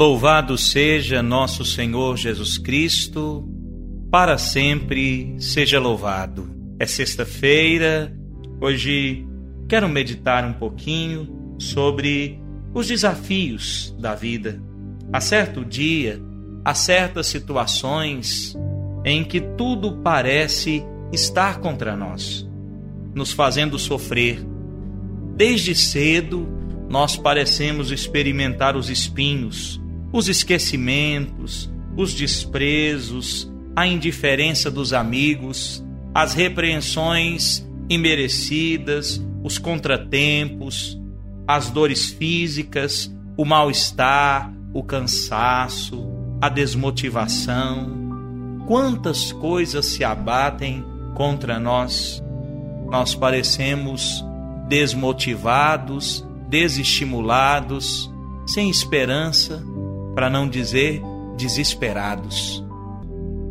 Louvado seja nosso Senhor Jesus Cristo, para sempre seja louvado. É sexta-feira, hoje quero meditar um pouquinho sobre os desafios da vida. Há certo dia, há certas situações em que tudo parece estar contra nós, nos fazendo sofrer. Desde cedo, nós parecemos experimentar os espinhos, os esquecimentos, os desprezos, a indiferença dos amigos, as repreensões imerecidas, os contratempos, as dores físicas, o mal-estar, o cansaço, a desmotivação. Quantas coisas se abatem contra nós? Nós parecemos desmotivados, desestimulados, sem esperança, para não dizer desesperados.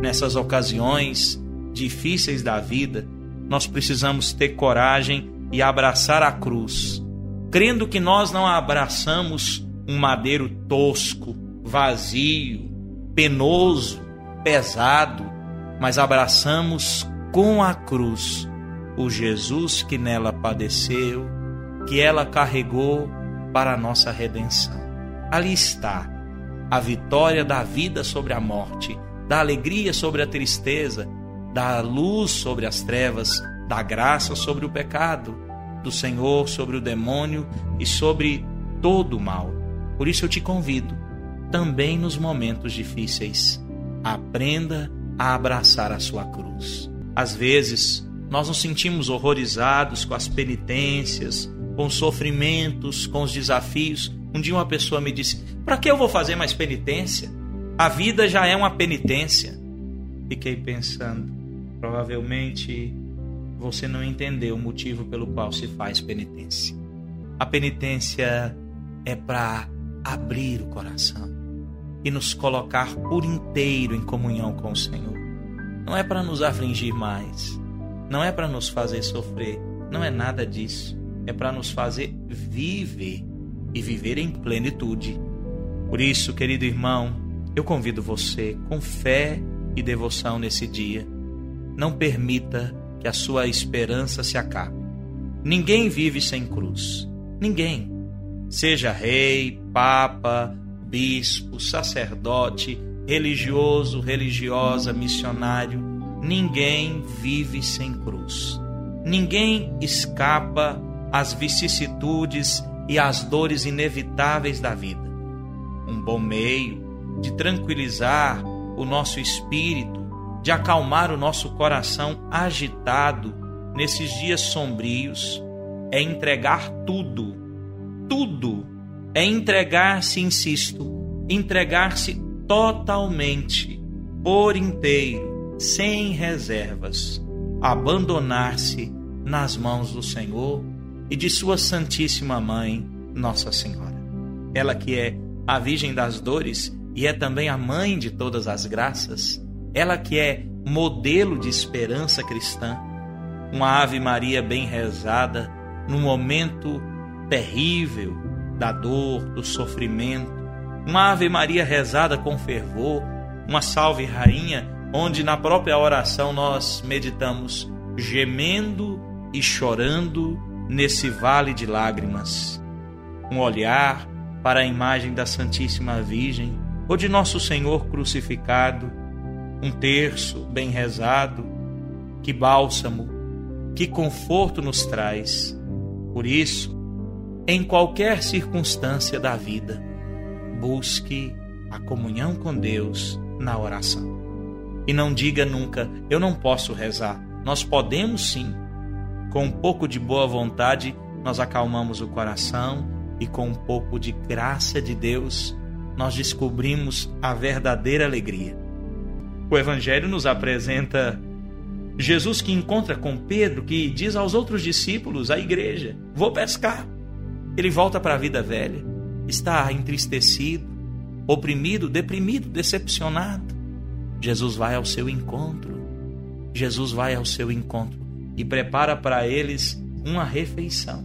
Nessas ocasiões difíceis da vida, nós precisamos ter coragem e abraçar a cruz, crendo que nós não abraçamos um madeiro tosco, vazio, penoso, pesado, mas abraçamos com a cruz o Jesus que nela padeceu, que ela carregou para a nossa redenção. Ali está a vitória da vida sobre a morte, da alegria sobre a tristeza, da luz sobre as trevas, da graça sobre o pecado, do Senhor sobre o demônio e sobre todo o mal. Por isso eu te convido, também nos momentos difíceis, aprenda a abraçar a sua cruz. Às vezes, nós nos sentimos horrorizados com as penitências, com os sofrimentos, com os desafios, um dia uma pessoa me disse: Para que eu vou fazer mais penitência? A vida já é uma penitência. Fiquei pensando, provavelmente você não entendeu o motivo pelo qual se faz penitência. A penitência é para abrir o coração e nos colocar por inteiro em comunhão com o Senhor. Não é para nos afligir mais, não é para nos fazer sofrer, não é nada disso. É para nos fazer viver e viver em plenitude. Por isso, querido irmão, eu convido você com fé e devoção nesse dia. Não permita que a sua esperança se acabe. Ninguém vive sem cruz. Ninguém. Seja rei, papa, bispo, sacerdote, religioso, religiosa, missionário, ninguém vive sem cruz. Ninguém escapa às vicissitudes e as dores inevitáveis da vida. Um bom meio de tranquilizar o nosso espírito, de acalmar o nosso coração agitado nesses dias sombrios, é entregar tudo, tudo, é entregar-se, insisto, entregar-se totalmente, por inteiro, sem reservas, abandonar-se nas mãos do Senhor e de Sua Santíssima Mãe, Nossa Senhora. Ela que é a Virgem das Dores e é também a mãe de todas as graças, ela que é modelo de esperança cristã, uma Ave Maria bem rezada no momento terrível da dor, do sofrimento, uma Ave Maria rezada com fervor, uma Salve Rainha, onde na própria oração nós meditamos gemendo e chorando nesse vale de lágrimas. Um olhar para a imagem da Santíssima Virgem ou de Nosso Senhor crucificado, um terço bem rezado, que bálsamo, que conforto nos traz. Por isso, em qualquer circunstância da vida, busque a comunhão com Deus na oração. E não diga nunca, eu não posso rezar. Nós podemos sim com um pouco de boa vontade, nós acalmamos o coração e com um pouco de graça de Deus, nós descobrimos a verdadeira alegria. O Evangelho nos apresenta Jesus que encontra com Pedro, que diz aos outros discípulos, à igreja: Vou pescar. Ele volta para a vida velha, está entristecido, oprimido, deprimido, decepcionado. Jesus vai ao seu encontro. Jesus vai ao seu encontro e prepara para eles uma refeição.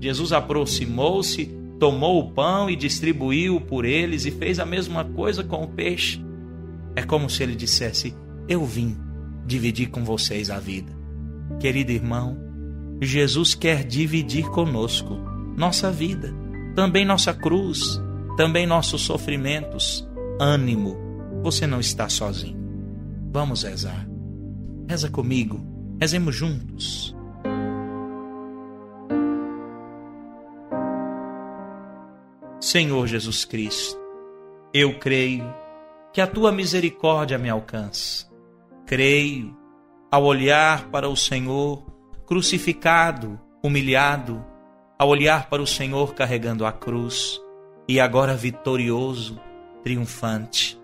Jesus aproximou-se, tomou o pão e distribuiu por eles e fez a mesma coisa com o peixe. É como se ele dissesse: Eu vim dividir com vocês a vida. Querido irmão, Jesus quer dividir conosco nossa vida, também nossa cruz, também nossos sofrimentos. Ânimo, você não está sozinho. Vamos rezar. Reza comigo, rezemos juntos. Senhor Jesus Cristo, eu creio que a tua misericórdia me alcança. Creio, ao olhar para o Senhor crucificado, humilhado, ao olhar para o Senhor carregando a cruz e agora vitorioso, triunfante,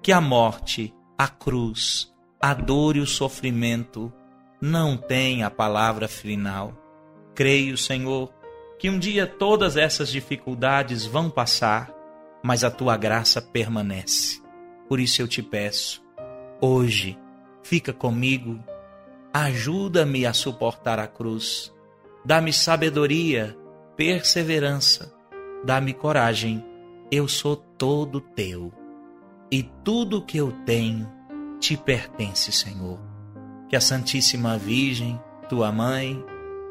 que a morte, a cruz, a dor e o sofrimento não têm a palavra final. Creio, Senhor, que um dia todas essas dificuldades vão passar, mas a tua graça permanece. Por isso eu te peço, hoje, fica comigo, ajuda-me a suportar a cruz, dá-me sabedoria, perseverança, dá-me coragem, eu sou todo teu. E tudo que eu tenho te pertence, Senhor. Que a Santíssima Virgem, tua mãe,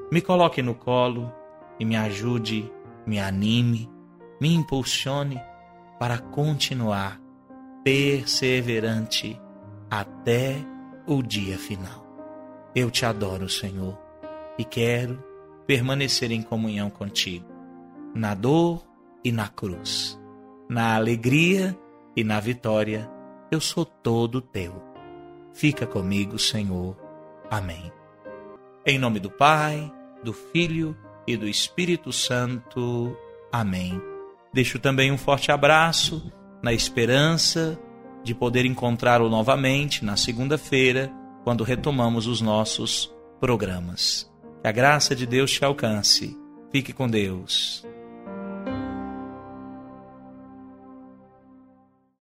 me coloque no colo e me ajude, me anime, me impulsione para continuar perseverante até o dia final. Eu te adoro, Senhor, e quero permanecer em comunhão contigo, na dor e na cruz, na alegria e na vitória. Eu sou todo teu. Fica comigo, Senhor. Amém. Em nome do Pai, do Filho e do Espírito Santo. Amém. Deixo também um forte abraço na esperança de poder encontrá-lo novamente na segunda-feira, quando retomamos os nossos programas. Que a graça de Deus te alcance. Fique com Deus.